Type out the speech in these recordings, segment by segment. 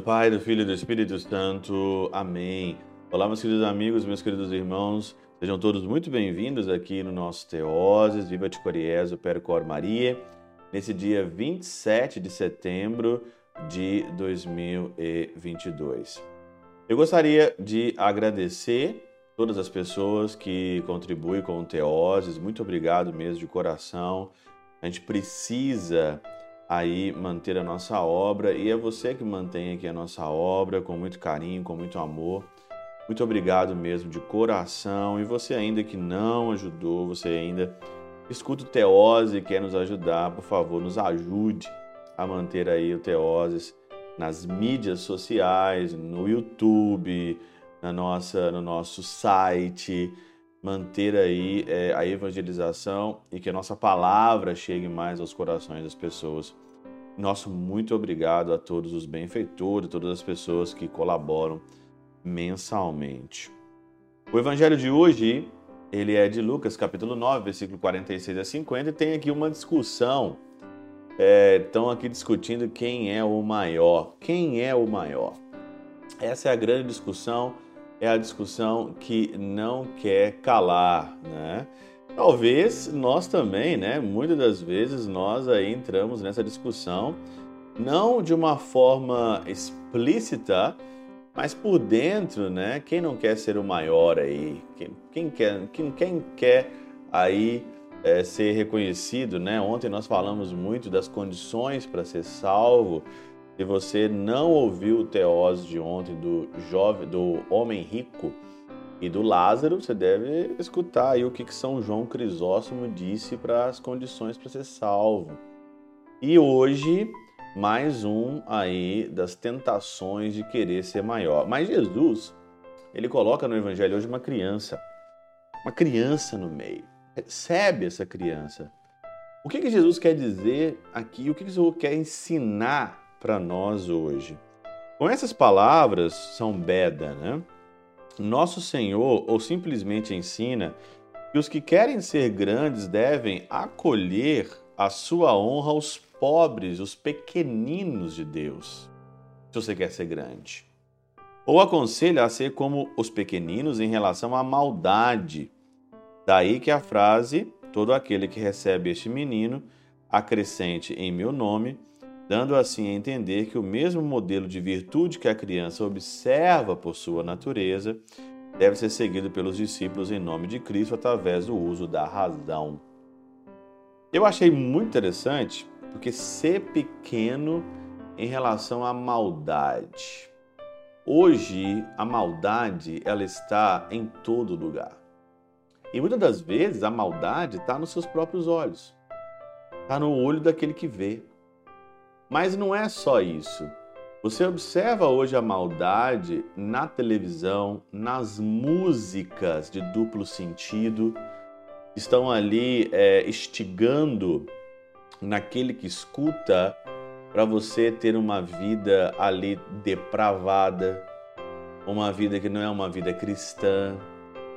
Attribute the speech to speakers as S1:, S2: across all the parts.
S1: do Pai, do Filho e do Espírito Santo. Amém. Olá, meus queridos amigos, meus queridos irmãos. Sejam todos muito bem-vindos aqui no nosso Teoses, Viva de Coriés, o Percor Maria, nesse dia 27 de setembro de 2022. Eu gostaria de agradecer todas as pessoas que contribuem com o Teoses. Muito obrigado mesmo de coração. A gente precisa aí manter a nossa obra e é você que mantém aqui a nossa obra com muito carinho, com muito amor. Muito obrigado mesmo de coração. E você ainda que não ajudou, você ainda escuta o Teose e quer nos ajudar, por favor, nos ajude a manter aí o Teoses nas mídias sociais, no YouTube, na nossa, no nosso site, manter aí é, a evangelização e que a nossa palavra chegue mais aos corações das pessoas. Nosso muito obrigado a todos os benfeitores, todas as pessoas que colaboram mensalmente. O evangelho de hoje, ele é de Lucas, capítulo 9, versículo 46 a 50, e tem aqui uma discussão. Estão é, aqui discutindo quem é o maior. Quem é o maior? Essa é a grande discussão é a discussão que não quer calar, né? Talvez nós também, né? Muitas das vezes nós aí entramos nessa discussão não de uma forma explícita, mas por dentro, né? Quem não quer ser o maior aí? Quem, quem quer, quem, quem quer aí é, ser reconhecido, né? Ontem nós falamos muito das condições para ser salvo, se você não ouviu o teós de ontem do jovem, do homem rico e do Lázaro, você deve escutar aí o que, que São João Crisóstomo disse para as condições para ser salvo. E hoje, mais um aí das tentações de querer ser maior. Mas Jesus, ele coloca no evangelho hoje uma criança, uma criança no meio. Recebe essa criança. O que, que Jesus quer dizer aqui? O que, que Jesus quer ensinar para nós hoje. Com essas palavras, São Beda, né? Nosso Senhor ou simplesmente ensina que os que querem ser grandes devem acolher a sua honra aos pobres, os pequeninos de Deus, se você quer ser grande. Ou aconselha a ser como os pequeninos em relação à maldade. Daí que a frase: todo aquele que recebe este menino, acrescente em meu nome, dando assim a entender que o mesmo modelo de virtude que a criança observa por sua natureza deve ser seguido pelos discípulos em nome de Cristo através do uso da razão. Eu achei muito interessante porque ser pequeno em relação à maldade. Hoje a maldade ela está em todo lugar. E muitas das vezes a maldade está nos seus próprios olhos, está no olho daquele que vê. Mas não é só isso. Você observa hoje a maldade na televisão, nas músicas de duplo sentido, estão ali é, instigando naquele que escuta para você ter uma vida ali depravada, uma vida que não é uma vida cristã.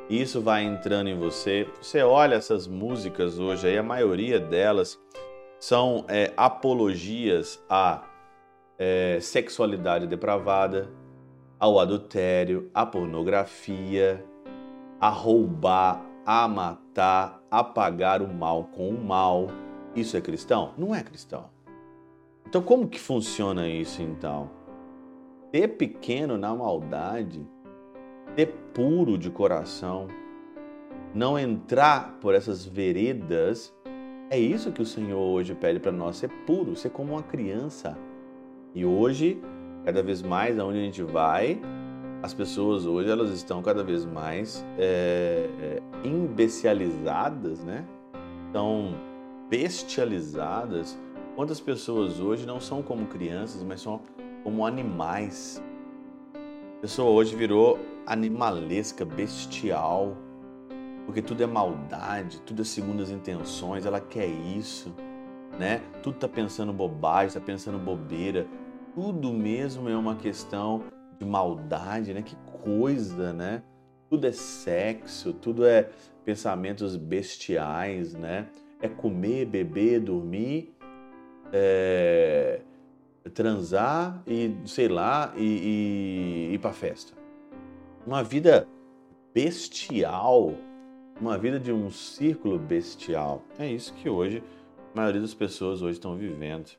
S1: Isso vai entrando em você. Você olha essas músicas hoje aí, a maioria delas são é, apologias à é, sexualidade depravada, ao adultério, à pornografia, a roubar, a matar, a pagar o mal com o mal. Isso é cristão? Não é cristão. Então, como que funciona isso então? Ser pequeno na maldade, ser puro de coração, não entrar por essas veredas é isso que o Senhor hoje pede para nós, ser puro, ser como uma criança. E hoje, cada vez mais, aonde a gente vai, as pessoas hoje elas estão cada vez mais é, é, imbecializadas, né? Estão bestializadas. Quantas pessoas hoje não são como crianças, mas são como animais? A pessoa hoje virou animalesca, bestial porque tudo é maldade, tudo é segundo as intenções, ela quer isso, né? Tudo tá pensando bobagem, tá pensando bobeira, tudo mesmo é uma questão de maldade, né? Que coisa, né? Tudo é sexo, tudo é pensamentos bestiais, né? É comer, beber, dormir, é... transar e, sei lá, e, e ir para festa. Uma vida bestial, uma vida de um círculo bestial. É isso que hoje a maioria das pessoas hoje estão vivendo.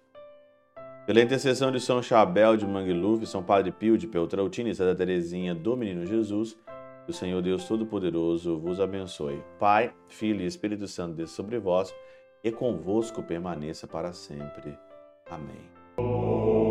S1: Pela intercessão de São Chabel de Mangluf, São Padre Pio de Peltrautina e Santa Teresinha do Menino Jesus, o Senhor Deus Todo-Poderoso vos abençoe. Pai, Filho e Espírito Santo desça sobre vós e convosco permaneça para sempre. Amém.